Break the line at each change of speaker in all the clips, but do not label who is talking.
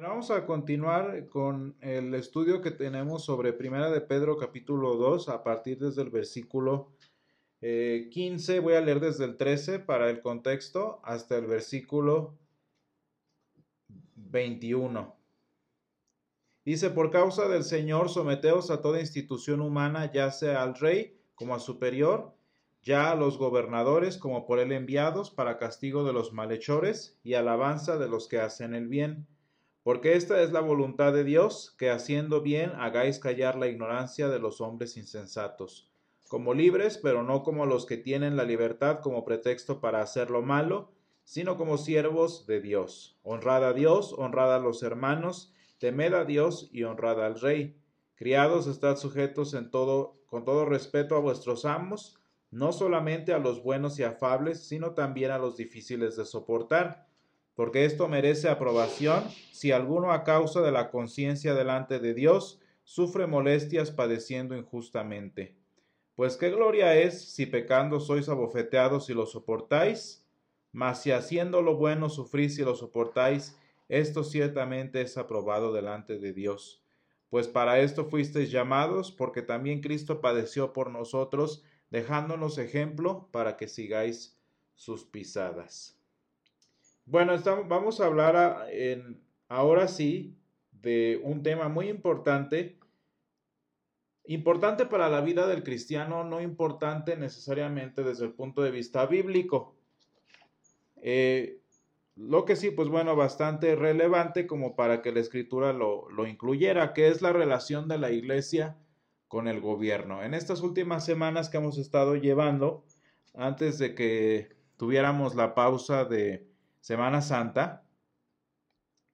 Vamos a continuar con el estudio que tenemos sobre Primera de Pedro capítulo 2 a partir desde el versículo 15. Eh, Voy a leer desde el 13 para el contexto hasta el versículo 21. Dice, por causa del Señor, someteos a toda institución humana, ya sea al rey como a superior, ya a los gobernadores como por él enviados, para castigo de los malhechores y alabanza de los que hacen el bien porque esta es la voluntad de Dios, que haciendo bien hagáis callar la ignorancia de los hombres insensatos, como libres, pero no como los que tienen la libertad como pretexto para hacer lo malo, sino como siervos de Dios. Honrad a Dios, honrad a los hermanos, temed a Dios y honrad al Rey. Criados, estad sujetos en todo, con todo respeto a vuestros amos, no solamente a los buenos y afables, sino también a los difíciles de soportar porque esto merece aprobación si alguno a causa de la conciencia delante de Dios sufre molestias padeciendo injustamente. Pues qué gloria es si pecando sois abofeteados y lo soportáis, mas si haciendo lo bueno sufrís y lo soportáis, esto ciertamente es aprobado delante de Dios. Pues para esto fuisteis llamados, porque también Cristo padeció por nosotros, dejándonos ejemplo para que sigáis sus pisadas. Bueno, vamos a hablar ahora sí de un tema muy importante, importante para la vida del cristiano, no importante necesariamente desde el punto de vista bíblico. Eh, lo que sí, pues bueno, bastante relevante como para que la escritura lo, lo incluyera, que es la relación de la iglesia con el gobierno. En estas últimas semanas que hemos estado llevando, antes de que tuviéramos la pausa de Semana Santa,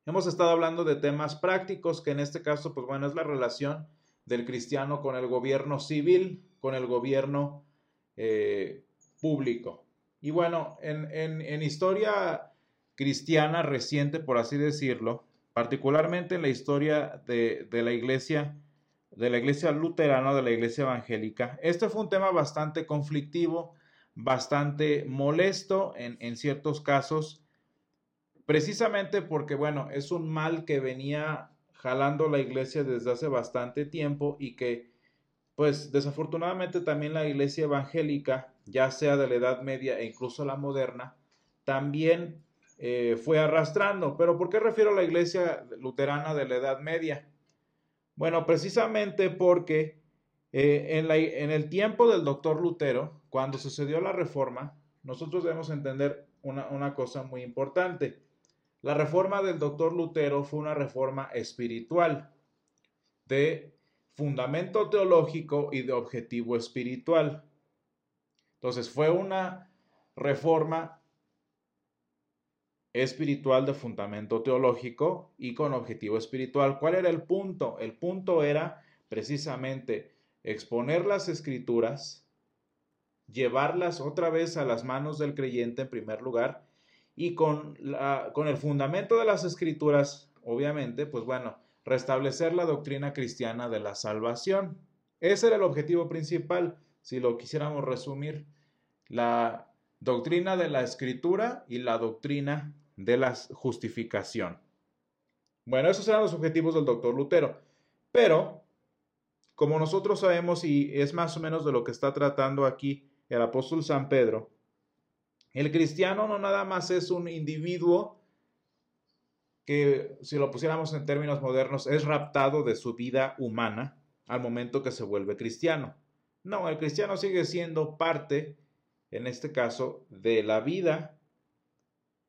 hemos estado hablando de temas prácticos, que en este caso, pues bueno, es la relación del cristiano con el gobierno civil, con el gobierno eh, público. Y bueno, en, historia cristiana reciente, por así decirlo, particularmente en la historia de, la iglesia, de la iglesia luterana, de la iglesia evangélica, este fue un tema bastante conflictivo, bastante molesto en, en ciertos casos, precisamente porque, bueno, es un mal que venía jalando la iglesia desde hace bastante tiempo y que, pues desafortunadamente también la iglesia evangélica, ya sea de la Edad Media e incluso la moderna, también eh, fue arrastrando. Pero ¿por qué refiero a la iglesia luterana de la Edad Media? Bueno, precisamente porque eh, en, en el tiempo del doctor Lutero, cuando sucedió la reforma, nosotros debemos entender una, una cosa muy importante. La reforma del doctor Lutero fue una reforma espiritual, de fundamento teológico y de objetivo espiritual. Entonces fue una reforma espiritual de fundamento teológico y con objetivo espiritual. ¿Cuál era el punto? El punto era precisamente exponer las escrituras, llevarlas otra vez a las manos del creyente en primer lugar y con, la, con el fundamento de las escrituras, obviamente, pues bueno, restablecer la doctrina cristiana de la salvación. Ese era el objetivo principal, si lo quisiéramos resumir, la doctrina de la escritura y la doctrina de la justificación. Bueno, esos eran los objetivos del doctor Lutero. Pero, como nosotros sabemos, y es más o menos de lo que está tratando aquí el apóstol San Pedro, el cristiano no nada más es un individuo que, si lo pusiéramos en términos modernos, es raptado de su vida humana al momento que se vuelve cristiano. No, el cristiano sigue siendo parte, en este caso, de la vida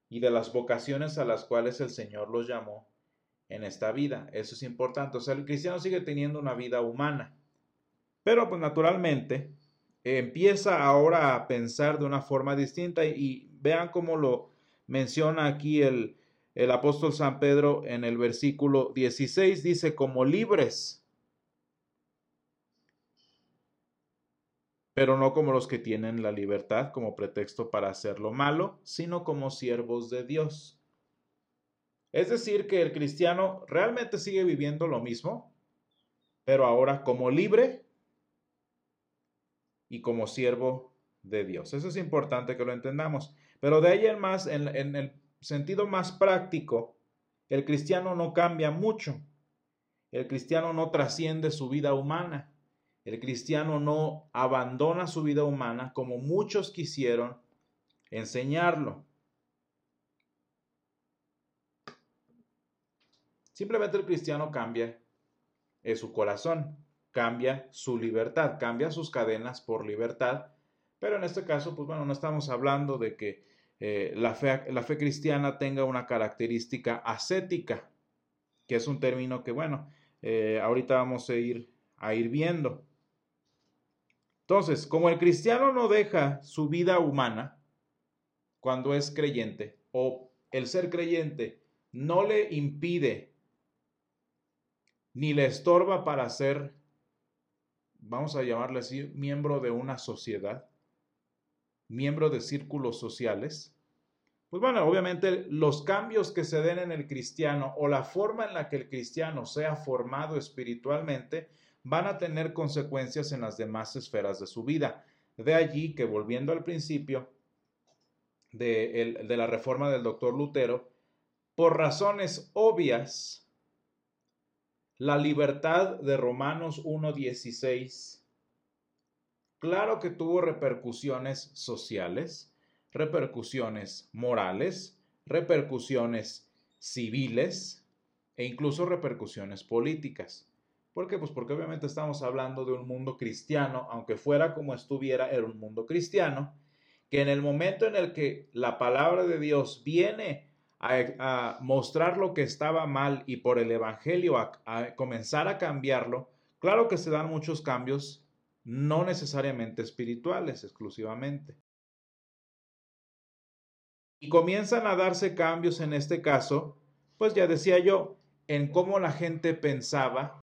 y de las vocaciones a las cuales el Señor los llamó en esta vida. Eso es importante. O sea, el cristiano sigue teniendo una vida humana. Pero, pues naturalmente, empieza ahora a pensar de una forma distinta y, vean cómo lo menciona aquí el, el apóstol San Pedro en el versículo 16, dice como libres, pero no como los que tienen la libertad como pretexto para hacer lo malo, sino como siervos de Dios. Es decir, que el cristiano realmente sigue viviendo lo mismo, pero ahora como libre y como siervo de Dios. Eso es importante que lo entendamos. Pero de ahí en más, en, el sentido más práctico, El cristiano no cambia mucho. El cristiano no trasciende su vida humana. El cristiano no abandona su vida humana como muchos quisieron enseñarlo. Simplemente el cristiano cambia en su corazón, cambia su libertad, cambia sus cadenas por libertad. Pero en este caso, pues bueno, no estamos hablando de que eh, la, fe, la fe cristiana tenga una característica ascética, que es un término que, bueno, eh, ahorita vamos a ir, a ir viendo. Entonces, como el cristiano no deja su vida humana cuando es creyente, o el ser creyente no le impide ni le estorba para ser, vamos a llamarle así, miembro de una sociedad, miembro de círculos sociales, pues bueno, obviamente los cambios que se den en el cristiano o la forma en la que el cristiano sea formado espiritualmente, van a tener consecuencias en las demás esferas de su vida. De allí que, volviendo al principio de, de la reforma del doctor Lutero, por razones obvias, la libertad de Romanos 1.16, claro que tuvo repercusiones sociales, repercusiones morales, repercusiones civiles e incluso repercusiones políticas. ¿Por qué? Pues porque obviamente estamos hablando de un mundo cristiano, aunque fuera como estuviera, era un mundo cristiano, que en el momento en el que la palabra de Dios viene a, mostrar lo que estaba mal y por el Evangelio a, comenzar a cambiarlo, claro que se dan muchos cambios, no necesariamente espirituales exclusivamente. Y comienzan a darse cambios en este caso, pues ya decía yo, en cómo la gente pensaba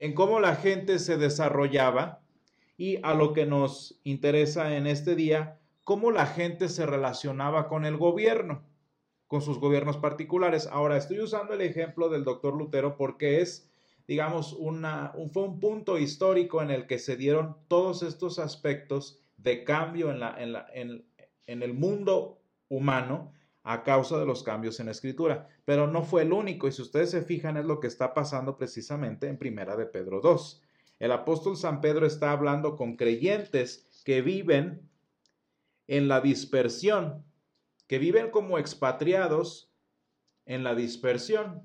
en cómo la gente se desarrollaba y a lo que nos interesa en este día, cómo la gente se relacionaba con el gobierno, con sus gobiernos particulares. Ahora, estoy usando el ejemplo del doctor Lutero porque es, digamos, una, un, fue un punto histórico en el que se dieron todos estos aspectos de cambio en, la, en, la, en, en el mundo humano a causa de los cambios en la escritura. Pero no fue el único, y si ustedes se fijan es lo que está pasando precisamente en Primera de Pedro 2. El apóstol San Pedro está hablando con creyentes que viven en la dispersión, que viven como expatriados en la dispersión.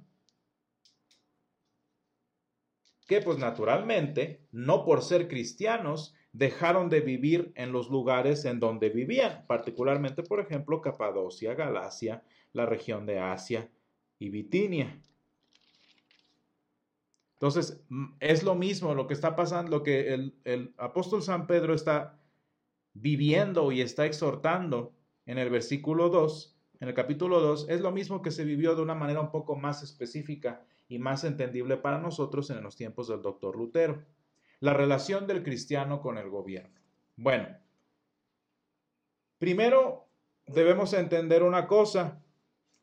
Que pues naturalmente, no por ser cristianos, dejaron de vivir en los lugares en donde vivían, particularmente, por ejemplo, Capadocia, Galacia, la región de Asia y Bitinia. Entonces, mm, es lo mismo lo que está pasando, lo que el, el, apóstol San Pedro está viviendo y está exhortando en el versículo 2, en el capítulo 2, es lo mismo que se vivió de una manera un poco más específica y más entendible para nosotros en los tiempos del doctor Lutero. La relación del cristiano con el gobierno. Bueno, primero debemos entender una cosa,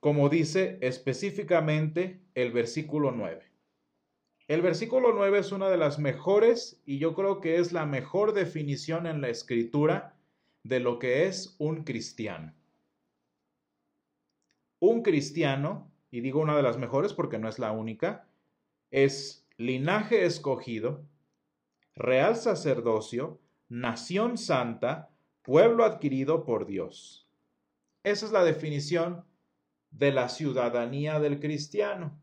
como dice específicamente el versículo 9. El versículo 9 es una de las mejores y yo creo que es la mejor definición en la escritura de lo que es un cristiano. Un cristiano, y digo una de las mejores porque no es la única, es linaje escogido, real sacerdocio, nación santa, pueblo adquirido por Dios. Esa es la definición de la ciudadanía del cristiano.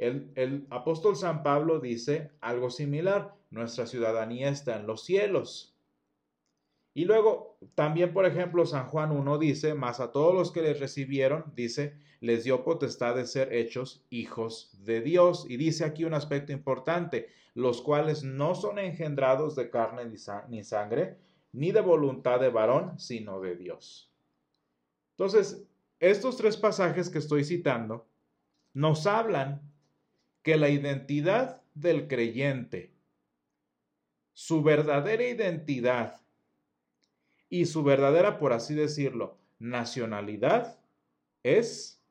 El, apóstol San Pablo dice algo similar, nuestra ciudadanía está en los cielos. Y luego, también, por ejemplo, San Juan 1 dice, más a todos los que les recibieron, dice, les dio potestad de ser hechos hijos de Dios. Y dice aquí un aspecto importante, los cuales no son engendrados de carne ni sangre, ni de voluntad de varón, sino de Dios. Entonces, estos tres pasajes que estoy citando nos hablan que la identidad del creyente, su verdadera identidad y su verdadera, por así decirlo, nacionalidad es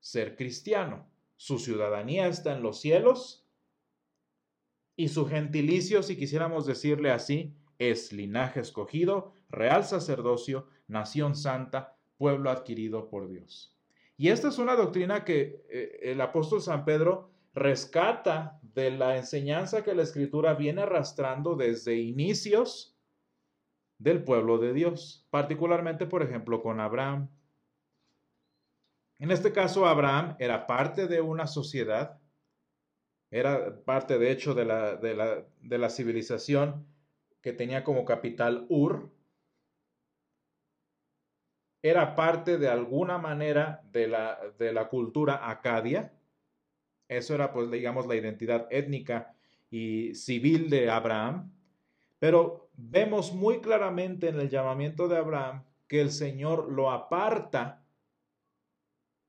ser cristiano. Su ciudadanía está en los cielos y su gentilicio, si quisiéramos decirle así, es linaje escogido, real sacerdocio, nación santa, pueblo adquirido por Dios. Y esta es una doctrina que eh, el apóstol San Pedro rescata de la enseñanza que la escritura viene arrastrando desde inicios del pueblo de Dios, particularmente, por ejemplo, con Abraham. En este caso, Abraham era parte de una sociedad, era parte, de hecho, de la, de la, de la civilización que tenía como capital Ur, era parte de alguna manera de la, de la cultura acadia. Eso era, pues, digamos, la identidad étnica y civil de Abraham. Pero vemos muy claramente en el llamamiento de Abraham que el Señor lo aparta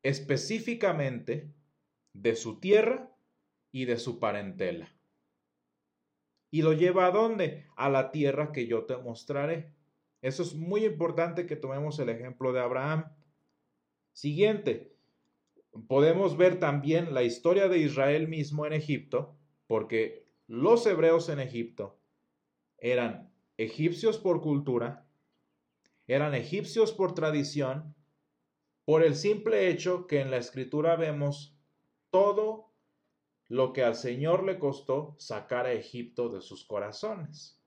específicamente de su tierra y de su parentela. ¿Y lo lleva a dónde? A la tierra que yo te mostraré. Eso es muy importante que tomemos el ejemplo de Abraham. Siguiente, podemos ver también la historia de Israel mismo en Egipto, porque los hebreos en Egipto eran egipcios por cultura, eran egipcios por tradición, por el simple hecho que en la escritura vemos todo lo que al Señor le costó sacar a Egipto de sus corazones.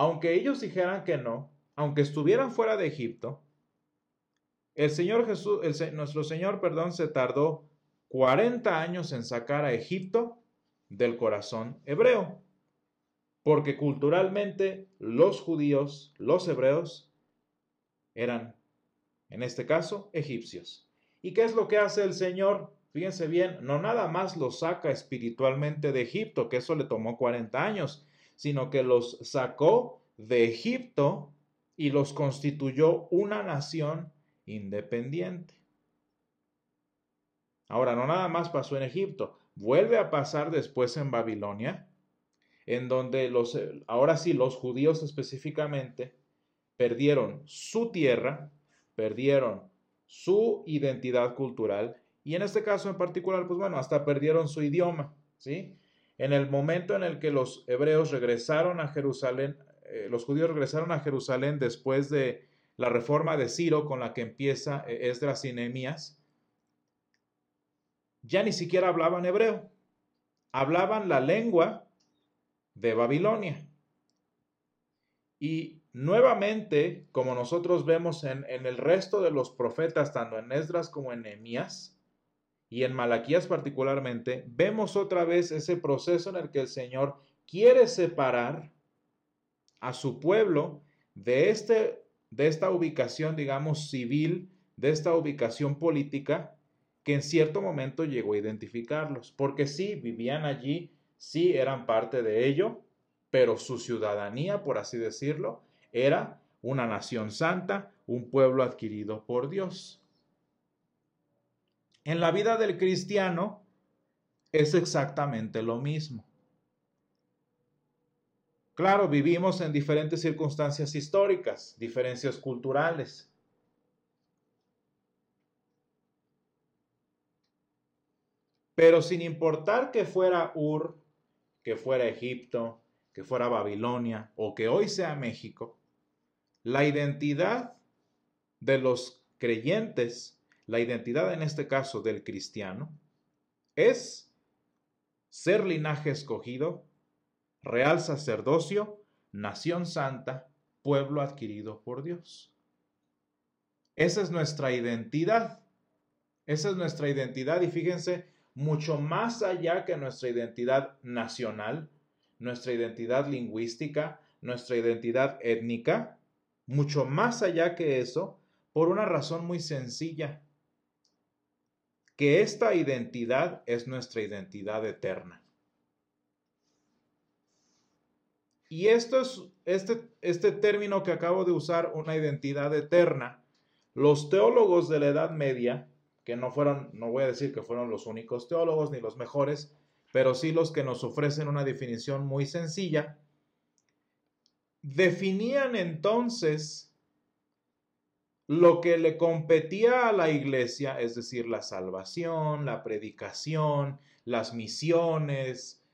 Aunque ellos dijeran que no, aunque estuvieran fuera de Egipto, el Señor nuestro Señor, perdón, se tardó 40 años en sacar a Egipto del corazón hebreo, porque culturalmente los judíos, los hebreos, eran, en este caso, egipcios. ¿Y qué es lo que hace el Señor? Fíjense bien, no nada más los saca espiritualmente de Egipto, que eso le tomó 40 años, sino que los sacó de Egipto y los constituyó una nación independiente. Ahora, no nada más pasó en Egipto, vuelve a pasar después en Babilonia, en donde los, ahora sí los judíos específicamente perdieron su tierra, perdieron su identidad cultural y en este caso en particular, pues bueno, hasta perdieron su idioma, ¿sí? En el momento en el que los hebreos regresaron a Jerusalén, eh, los judíos regresaron a Jerusalén después de la reforma de Ciro con la que empieza eh, Esdras y Nehemías, ya ni siquiera hablaban hebreo, hablaban la lengua de Babilonia. Y nuevamente, como nosotros vemos en, en, el resto de los profetas, tanto en Esdras como en Nehemías, y en Malaquías particularmente, vemos otra vez ese proceso en el que el Señor quiere separar a su pueblo de, este, de esta ubicación, digamos, civil, de esta ubicación política, que en cierto momento llegó a identificarlos, porque sí, vivían allí, sí eran parte de ello, pero su ciudadanía, por así decirlo, era una nación santa, un pueblo adquirido por Dios. En la vida del cristiano es exactamente lo mismo. Claro, vivimos en diferentes circunstancias históricas, diferencias culturales. Pero sin importar que fuera Ur, que fuera Egipto, que fuera Babilonia o que hoy sea México, la identidad de los creyentes la identidad en este caso del cristiano es ser linaje escogido, real sacerdocio, nación santa, pueblo adquirido por Dios. Esa es nuestra identidad. Esa es nuestra identidad y fíjense, mucho más allá que nuestra identidad nacional, nuestra identidad lingüística, nuestra identidad étnica, mucho más allá que eso, por una razón muy sencilla que esta identidad es nuestra identidad eterna. Y esto es este, este término que acabo de usar, una identidad eterna, los teólogos de la Edad Media, que no fueron, no voy a decir que fueron los únicos teólogos ni los mejores, pero sí los que nos ofrecen una definición muy sencilla, definían entonces lo que le competía a la iglesia, es decir, la salvación, la predicación, las misiones,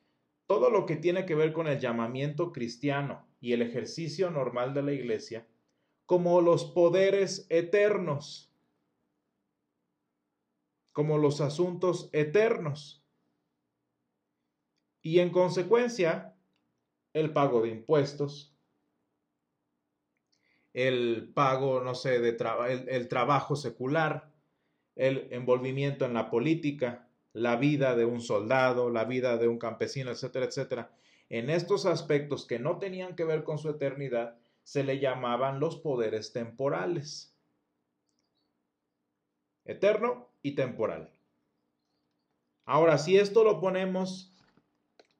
todo lo que tiene que ver con el llamamiento cristiano y el ejercicio normal de la iglesia como los poderes eternos, como los asuntos eternos. Y en consecuencia, el pago de impuestos, el pago, no sé, de el, el trabajo secular, el envolvimiento en la política, la vida de un soldado, la vida de un campesino, etcétera, etcétera. En estos aspectos que no tenían que ver con su eternidad, se le llamaban los poderes temporales. Eterno y temporal. Ahora, si esto lo ponemos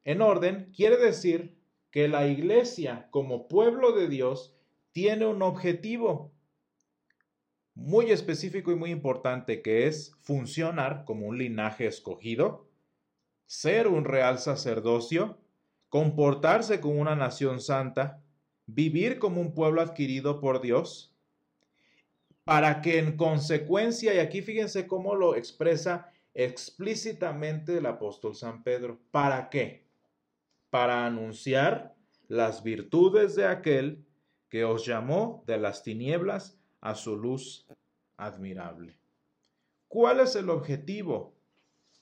en orden, quiere decir que la iglesia como pueblo de Dios tiene un objetivo muy específico y muy importante que es funcionar como un linaje escogido, ser un real sacerdocio, comportarse como una nación santa, vivir como un pueblo adquirido por Dios, para que en consecuencia, y aquí fíjense cómo lo expresa explícitamente el apóstol San Pedro, ¿para qué? Para anunciar las virtudes de aquel que os llamó de las tinieblas a su luz admirable. ¿Cuál es el objetivo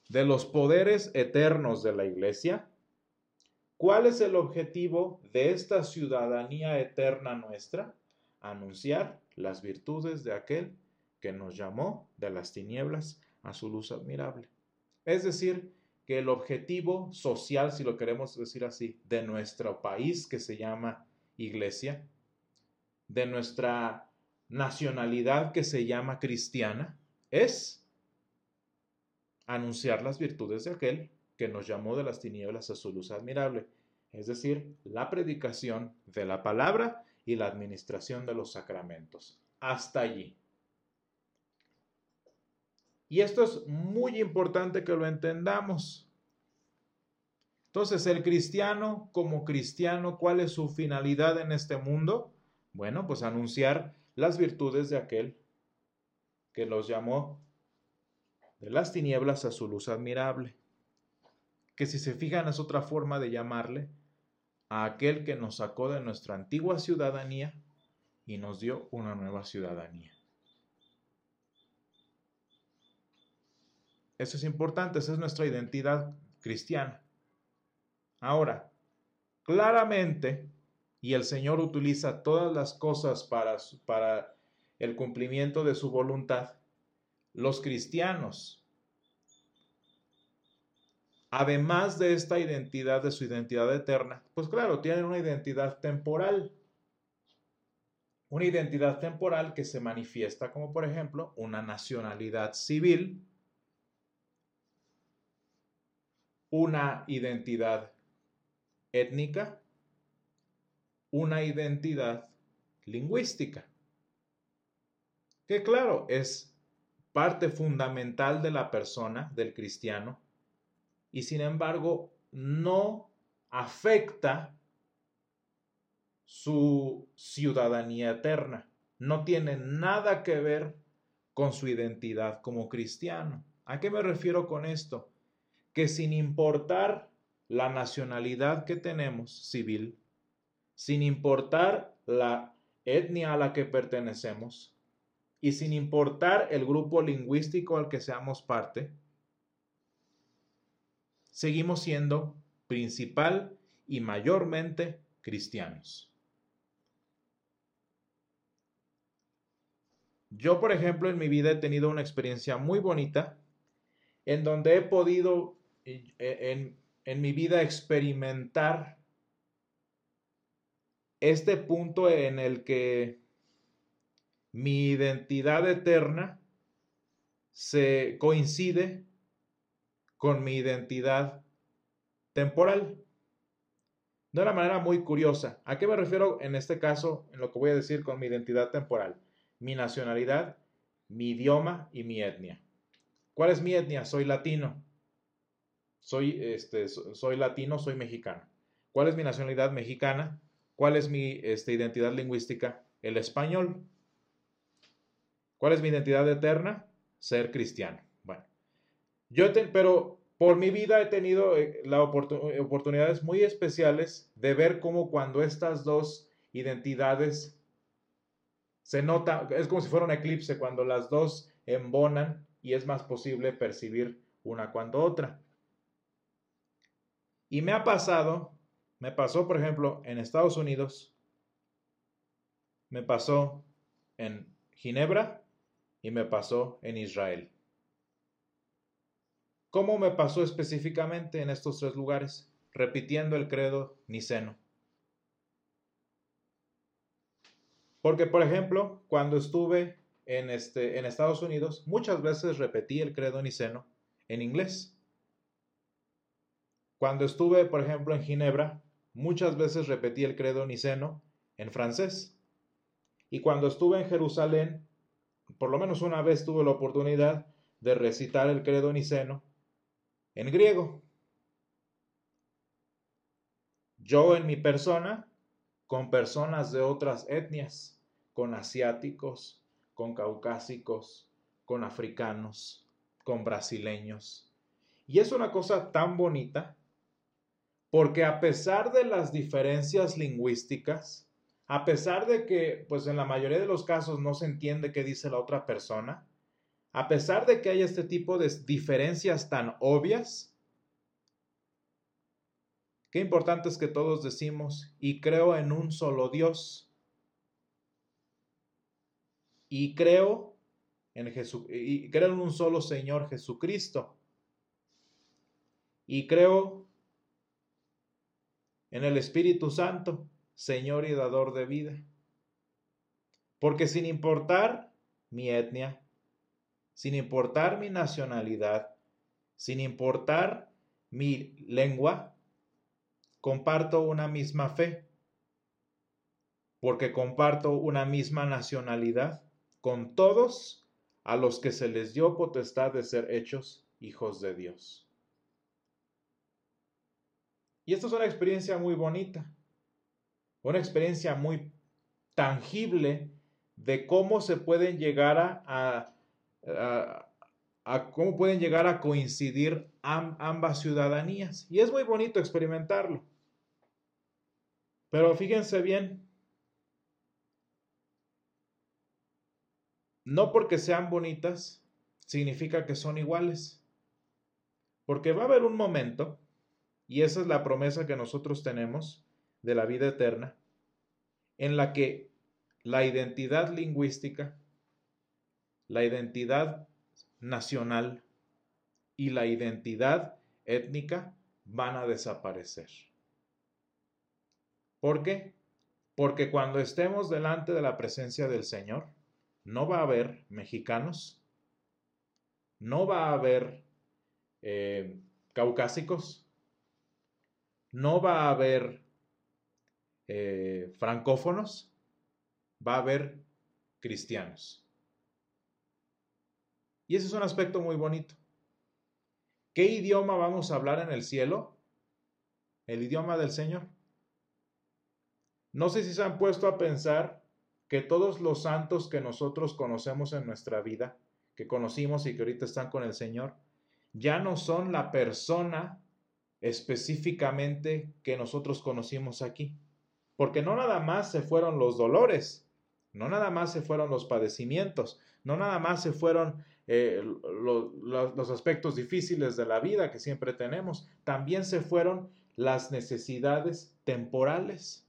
de los poderes eternos de la iglesia? ¿Cuál es el objetivo de esta ciudadanía eterna nuestra? Anunciar las virtudes de aquel que nos llamó de las tinieblas a su luz admirable. Es decir, que el objetivo social, si lo queremos decir así, de nuestro país que se llama iglesia, de nuestra nacionalidad que se llama cristiana, es anunciar las virtudes de aquel que nos llamó de las tinieblas a su luz admirable, es decir, la predicación de la palabra y la administración de los sacramentos. Hasta allí. Y esto es muy importante que lo entendamos. Entonces, el cristiano como cristiano, ¿cuál es su finalidad en este mundo? Bueno, pues anunciar las virtudes de aquel que los llamó de las tinieblas a su luz admirable. Que si se fijan es otra forma de llamarle a aquel que nos sacó de nuestra antigua ciudadanía y nos dio una nueva ciudadanía. Eso es importante, esa es nuestra identidad cristiana. Ahora, claramente, y el Señor utiliza todas las cosas para, para el cumplimiento de su voluntad, los cristianos, además de esta identidad, de su identidad eterna, pues claro, tienen una identidad temporal. Una identidad temporal que se manifiesta como, por ejemplo, una nacionalidad civil, una identidad étnica, una identidad lingüística, que claro, es parte fundamental de la persona, del cristiano, y sin embargo no afecta su ciudadanía eterna, no tiene nada que ver con su identidad como cristiano. ¿A qué me refiero con esto? Que sin importar la nacionalidad que tenemos civil, sin importar la etnia a la que pertenecemos y sin importar el grupo lingüístico al que seamos parte, seguimos siendo principal y mayormente cristianos. Yo, por ejemplo, en mi vida he tenido una experiencia muy bonita en donde he podido en, en mi vida experimentar este punto en el que mi identidad eterna se coincide con mi identidad temporal. De una manera muy curiosa. ¿A qué me refiero en este caso, en lo que voy a decir con mi identidad temporal? Mi nacionalidad, mi idioma y mi etnia. ¿Cuál es mi etnia? Soy latino. Soy, este, soy latino, soy mexicano. ¿Cuál es mi nacionalidad mexicana? ¿Cuál es mi este, identidad lingüística? El español. ¿Cuál es mi identidad eterna? Ser cristiano. Bueno, yo pero por mi vida he tenido eh, la oportunidades muy especiales de ver cómo cuando estas dos identidades se nota, es como si fuera un eclipse, cuando las dos embonan y es más posible percibir una cuando otra. Y me ha pasado, me pasó por ejemplo en Estados Unidos, me pasó en Ginebra y me pasó en Israel. ¿Cómo me pasó específicamente en estos tres lugares? Repitiendo el credo niceno. Porque, por ejemplo, cuando estuve en, este, en Estados Unidos, muchas veces repetí el credo niceno en inglés. Cuando estuve, por ejemplo, en Ginebra, muchas veces repetí el credo niceno en francés. Y cuando estuve en Jerusalén, por lo menos una vez tuve la oportunidad de recitar el credo niceno en griego. Yo en mi persona, con personas de otras etnias, con asiáticos, con caucásicos, con africanos, con brasileños. Y es una cosa tan bonita porque a pesar de las diferencias lingüísticas, a pesar de que, pues en la mayoría de los casos no se entiende qué dice la otra persona, a pesar de que hay este tipo de diferencias tan obvias, qué importante es que todos decimos, y creo en un solo Dios, y creo en, y creo en un solo Señor Jesucristo, y creo en el Espíritu Santo, Señor y dador de vida. Porque sin importar mi etnia, sin importar mi nacionalidad, sin importar mi lengua, comparto una misma fe, porque comparto una misma nacionalidad con todos a los que se les dio potestad de ser hechos hijos de Dios. Y esta es una experiencia muy bonita, una experiencia muy tangible de cómo se pueden llegar a, a, cómo pueden llegar a coincidir ambas ciudadanías. Y es muy bonito experimentarlo. Pero fíjense bien, no porque sean bonitas significa que son iguales. Porque va a haber un momento, y esa es la promesa que nosotros tenemos de la vida eterna, en la que la identidad lingüística, la identidad nacional y la identidad étnica van a desaparecer. ¿Por qué? Porque cuando estemos delante de la presencia del Señor, no va a haber mexicanos, no va a haber eh, caucásicos, no va a haber eh, francófonos, va a haber cristianos. Y ese es un aspecto muy bonito. ¿Qué idioma vamos a hablar en el cielo? El idioma del Señor. No sé si se han puesto a pensar que todos los santos que nosotros conocemos en nuestra vida, que conocimos y que ahorita están con el Señor, ya no son la persona específicamente que nosotros conocimos aquí. Porque no nada más se fueron los dolores, no nada más se fueron los padecimientos, no nada más se fueron eh, los aspectos difíciles de la vida que siempre tenemos, también se fueron las necesidades temporales.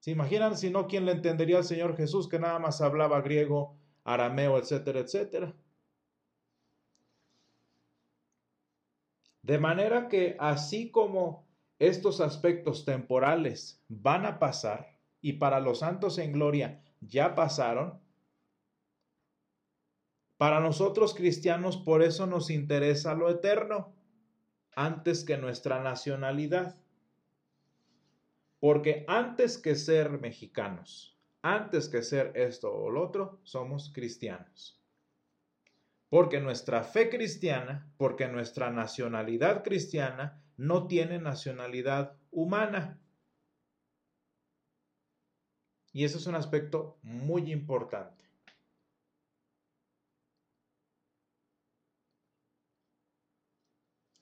¿Se imaginan si no quién le entendería al Señor Jesús que nada más hablaba griego, arameo, etcétera, etcétera? De manera que así como estos aspectos temporales van a pasar y para los santos en gloria ya pasaron, para nosotros cristianos por eso nos interesa lo eterno antes que nuestra nacionalidad. Porque antes que ser mexicanos, antes que ser esto o lo otro, somos cristianos. Porque nuestra fe cristiana, porque nuestra nacionalidad cristiana no tiene nacionalidad humana. Y ese es un aspecto muy importante.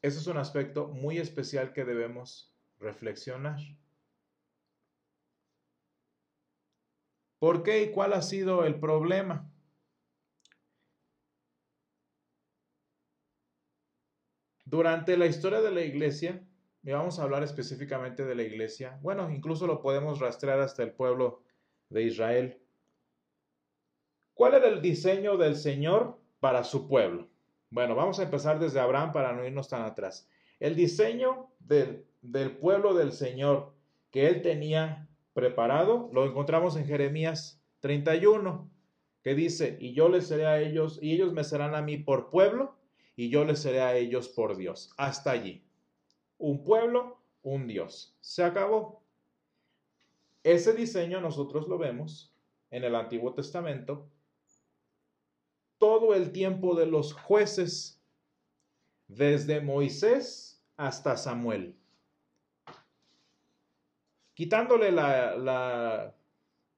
Ese es un aspecto muy especial que debemos reflexionar. ¿Por qué y cuál ha sido el problema? Durante la historia de la iglesia, y vamos a hablar específicamente de la iglesia, bueno, incluso lo podemos rastrear hasta el pueblo de Israel. ¿Cuál era el diseño del Señor para su pueblo? Bueno, vamos a empezar desde Abraham para no irnos tan atrás. El diseño del, del pueblo del Señor que él tenía preparado lo encontramos en Jeremías 31, que dice, y yo les seré a ellos, y ellos me serán a mí por pueblo, y yo les seré a ellos por Dios. Hasta allí. Un pueblo, un Dios. Se acabó. Ese diseño nosotros lo vemos en el Antiguo Testamento todo el tiempo de los jueces, desde Moisés hasta Samuel. Quitándole la,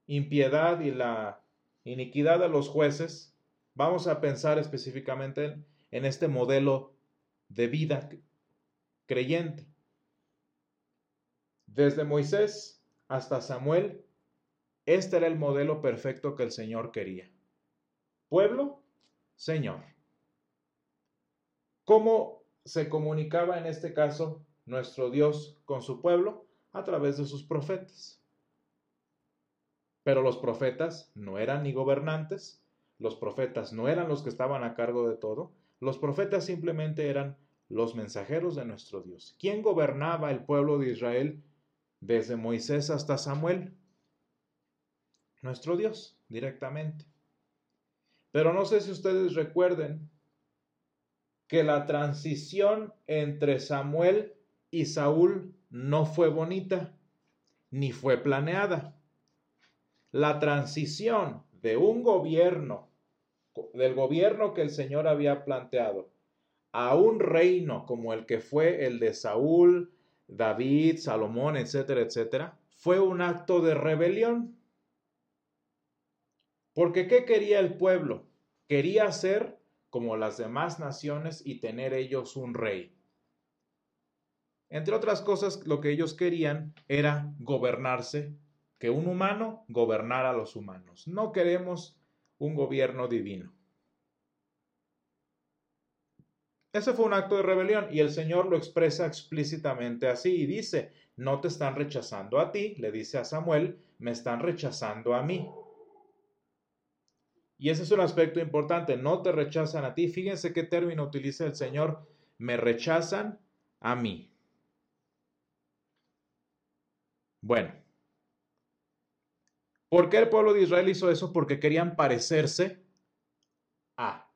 impiedad y la iniquidad de los jueces, vamos a pensar específicamente en en este modelo de vida creyente. Desde Moisés hasta Samuel, este era el modelo perfecto que el Señor quería. Pueblo, Señor. ¿Cómo se comunicaba en este caso nuestro Dios con su pueblo? A través de sus profetas. Pero los profetas no eran ni gobernantes, los profetas no eran los que estaban a cargo de todo, los profetas simplemente eran los mensajeros de nuestro Dios. ¿Quién gobernaba el pueblo de Israel desde Moisés hasta Samuel? Nuestro Dios, directamente. Pero no sé si ustedes recuerden que la transición entre Samuel y Saúl no fue bonita, ni fue planeada. La transición de un gobierno del gobierno que el Señor había planteado a un reino como el que fue el de Saúl, David, Salomón, etcétera, etcétera, fue un acto de rebelión. Porque ¿qué quería el pueblo? Quería ser como las demás naciones y tener ellos un rey. Entre otras cosas, lo que ellos querían era gobernarse, que un humano gobernara a los humanos. No queremos un gobierno divino. Ese fue un acto de rebelión y el Señor lo expresa explícitamente así y dice, no te están rechazando a ti, le dice a Samuel, me están rechazando a mí. Y ese es un aspecto importante, no te rechazan a ti. Fíjense qué término utiliza el Señor, me rechazan a mí. Bueno, ¿Por qué el pueblo de Israel hizo eso? Porque querían parecerse a,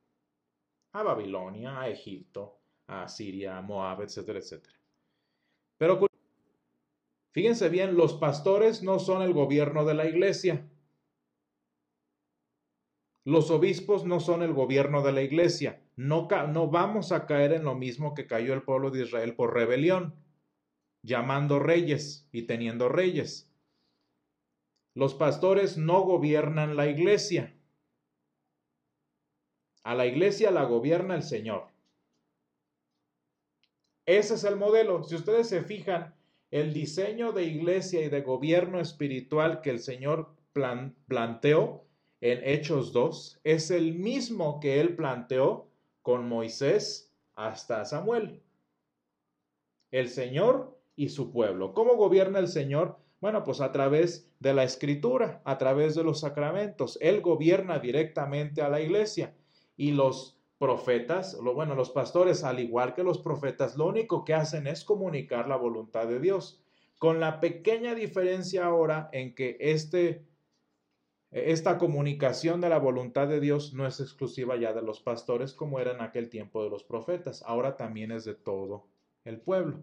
a Babilonia, a Egipto, a Siria, a Moab, etcétera, etcétera. Pero fíjense bien, los pastores no son el gobierno de la iglesia. Los obispos no son el gobierno de la iglesia. No, no vamos a caer en lo mismo que cayó el pueblo de Israel por rebelión, llamando reyes y teniendo reyes. Los pastores no gobiernan la iglesia. A la iglesia la gobierna el Señor. Ese es el modelo. Si ustedes se fijan, el diseño de iglesia y de gobierno espiritual que el Señor planteó en Hechos 2 es el mismo que él planteó con Moisés hasta Samuel. El Señor y su pueblo. ¿Cómo gobierna el Señor? Bueno, pues a través de la escritura, a través de los sacramentos. Él gobierna directamente a la iglesia y los profetas, bueno, los pastores, al igual que los profetas, lo único que hacen es comunicar la voluntad de Dios, con la pequeña diferencia ahora en que este, esta comunicación de la voluntad de Dios no es exclusiva ya de los pastores como era en aquel tiempo de los profetas, ahora también es de todo el pueblo.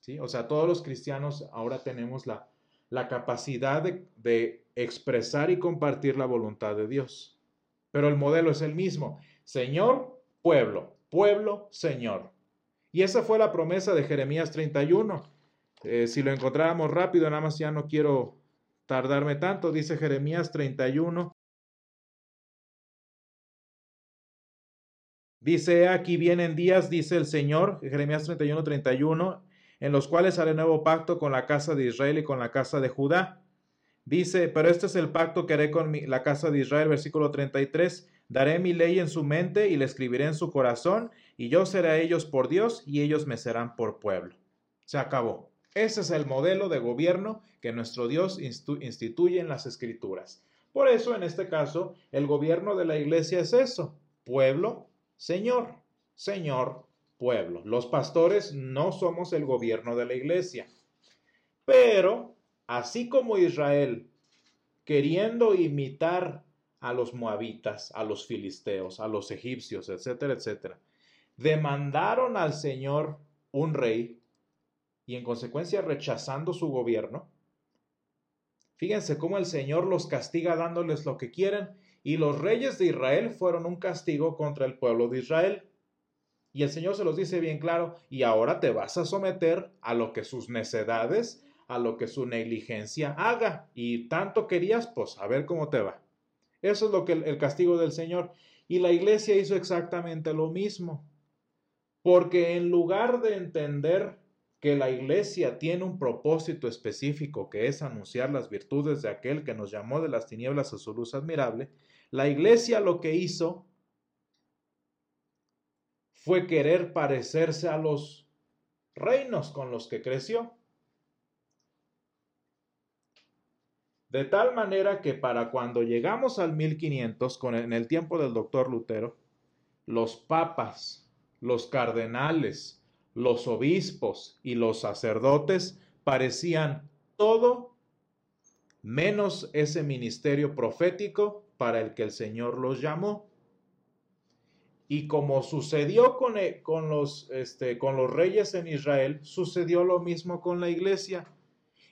¿sí? O sea, todos los cristianos ahora tenemos la, la capacidad de, de expresar y compartir la voluntad de Dios. Pero el modelo es el mismo. Señor, pueblo, pueblo, Señor. Y esa fue la promesa de Jeremías 31. Eh, si lo encontráramos rápido, nada más ya no quiero tardarme tanto, dice Jeremías 31, Dice, aquí vienen días, dice el Señor, Jeremías 31, 31, en los cuales haré nuevo pacto con la casa de Israel y con la casa de Judá. Dice, pero este es el pacto que haré con la casa de Israel, versículo 33, daré mi ley en su mente y la escribiré en su corazón, y yo seré a ellos por Dios y ellos me serán por pueblo. Se acabó. Ese es el modelo de gobierno que nuestro Dios instituye en las escrituras. Por eso, en este caso, el gobierno de la iglesia es eso, pueblo, Señor, Señor, pueblo. Los pastores no somos el gobierno de la iglesia. Pero, así como Israel, queriendo imitar a los moabitas, a los filisteos, a los egipcios, etcétera, etcétera, demandaron al Señor un rey y en consecuencia rechazando su gobierno, Fíjense cómo el Señor los castiga dándoles lo que quieren y los reyes de Israel fueron un castigo contra el pueblo de Israel. Y el Señor se los dice bien claro, y ahora te vas a someter a lo que sus necedades, a lo que su negligencia haga. Y tanto querías, pues a ver cómo te va. Eso es lo que el, castigo del Señor. Y la iglesia hizo exactamente lo mismo. Porque en lugar de entender que la iglesia tiene un propósito específico que es anunciar las virtudes de aquel que nos llamó de las tinieblas a su luz admirable, la iglesia lo que hizo fue querer parecerse a los reinos con los que creció. De tal manera que para cuando llegamos al 1500, con, en el tiempo del doctor Lutero, los papas, los cardenales, los obispos y los sacerdotes parecían todo menos ese ministerio profético para el que el Señor los llamó. Y como sucedió con, e, con, los, este, con los reyes en Israel, sucedió lo mismo con la iglesia.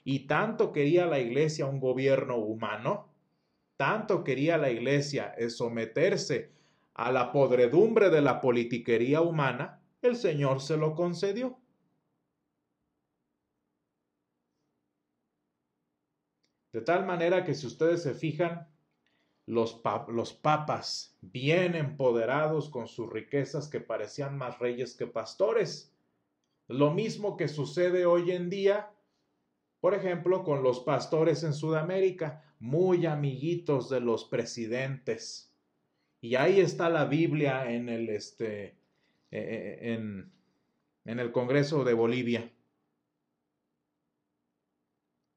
Y tanto quería la iglesia un gobierno humano, tanto quería la iglesia someterse a la podredumbre de la politiquería humana, el Señor se lo concedió. De tal manera que si ustedes se fijan, los, papas bien empoderados con sus riquezas que parecían más reyes que pastores. Lo mismo que sucede hoy en día, por ejemplo, con los pastores en Sudamérica, muy amiguitos de los presidentes. Y ahí está la Biblia en el, este, eh, eh, en, en el Congreso de Bolivia.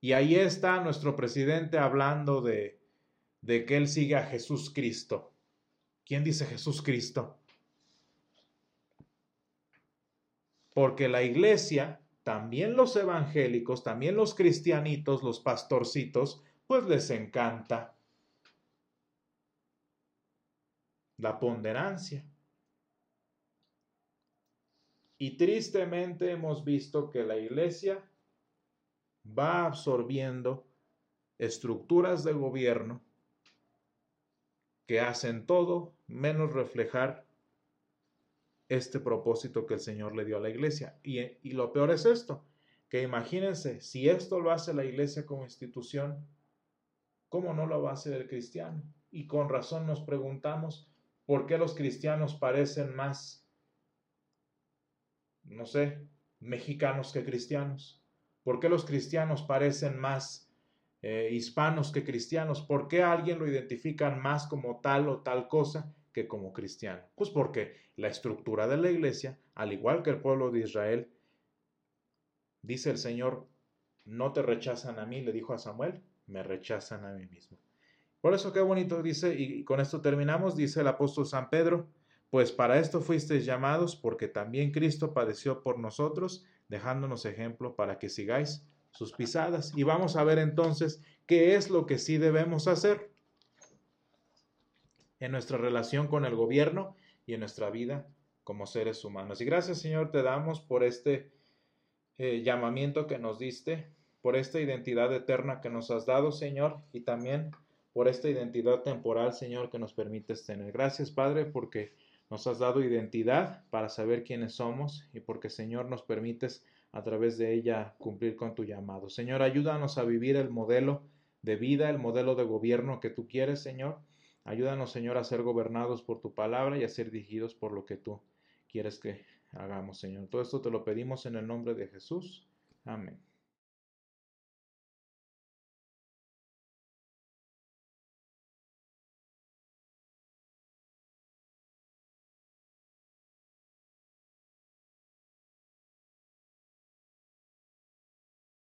Y ahí está nuestro presidente hablando de, de que él sigue a Jesús Cristo. ¿Quién dice Jesús Cristo? Porque la iglesia, también los evangélicos, también los cristianitos, los pastorcitos, pues les encanta la ponderancia. Y tristemente hemos visto que la iglesia va absorbiendo estructuras de gobierno que hacen todo menos reflejar este propósito que el Señor le dio a la iglesia. Y, y, lo peor es esto, que imagínense, si esto lo hace la iglesia como institución, ¿cómo no lo va a hacer el cristiano? Y con razón nos preguntamos, ¿por qué los cristianos parecen más no sé, mexicanos que cristianos? ¿Por qué los cristianos parecen más eh, hispanos que cristianos? ¿Por qué alguien lo identifican más como tal o tal cosa que como cristiano? Pues porque la estructura de la iglesia, al igual que el pueblo de Israel, dice el Señor, no te rechazan a mí, le dijo a Samuel, me rechazan a mí mismo. Por eso qué bonito dice, y con esto terminamos, dice el apóstol San Pedro, pues para esto fuisteis llamados, porque también Cristo padeció por nosotros, dejándonos ejemplo para que sigáis sus pisadas. Y vamos a ver entonces qué es lo que sí debemos hacer en nuestra relación con el gobierno y en nuestra vida como seres humanos. Y gracias Señor te damos por este eh, llamamiento que nos diste, por esta identidad eterna que nos has dado Señor y también por esta identidad temporal Señor que nos permites tener. Gracias Padre porque nos has dado identidad para saber quiénes somos y porque Señor nos permites a través de ella cumplir con tu llamado. Señor, ayúdanos a vivir el modelo de vida, el modelo de gobierno que tú quieres, Señor. Ayúdanos, Señor, a ser gobernados por tu palabra y a ser dirigidos por lo que tú quieres que hagamos, Señor. Todo esto te lo pedimos en el nombre de Jesús. Amén.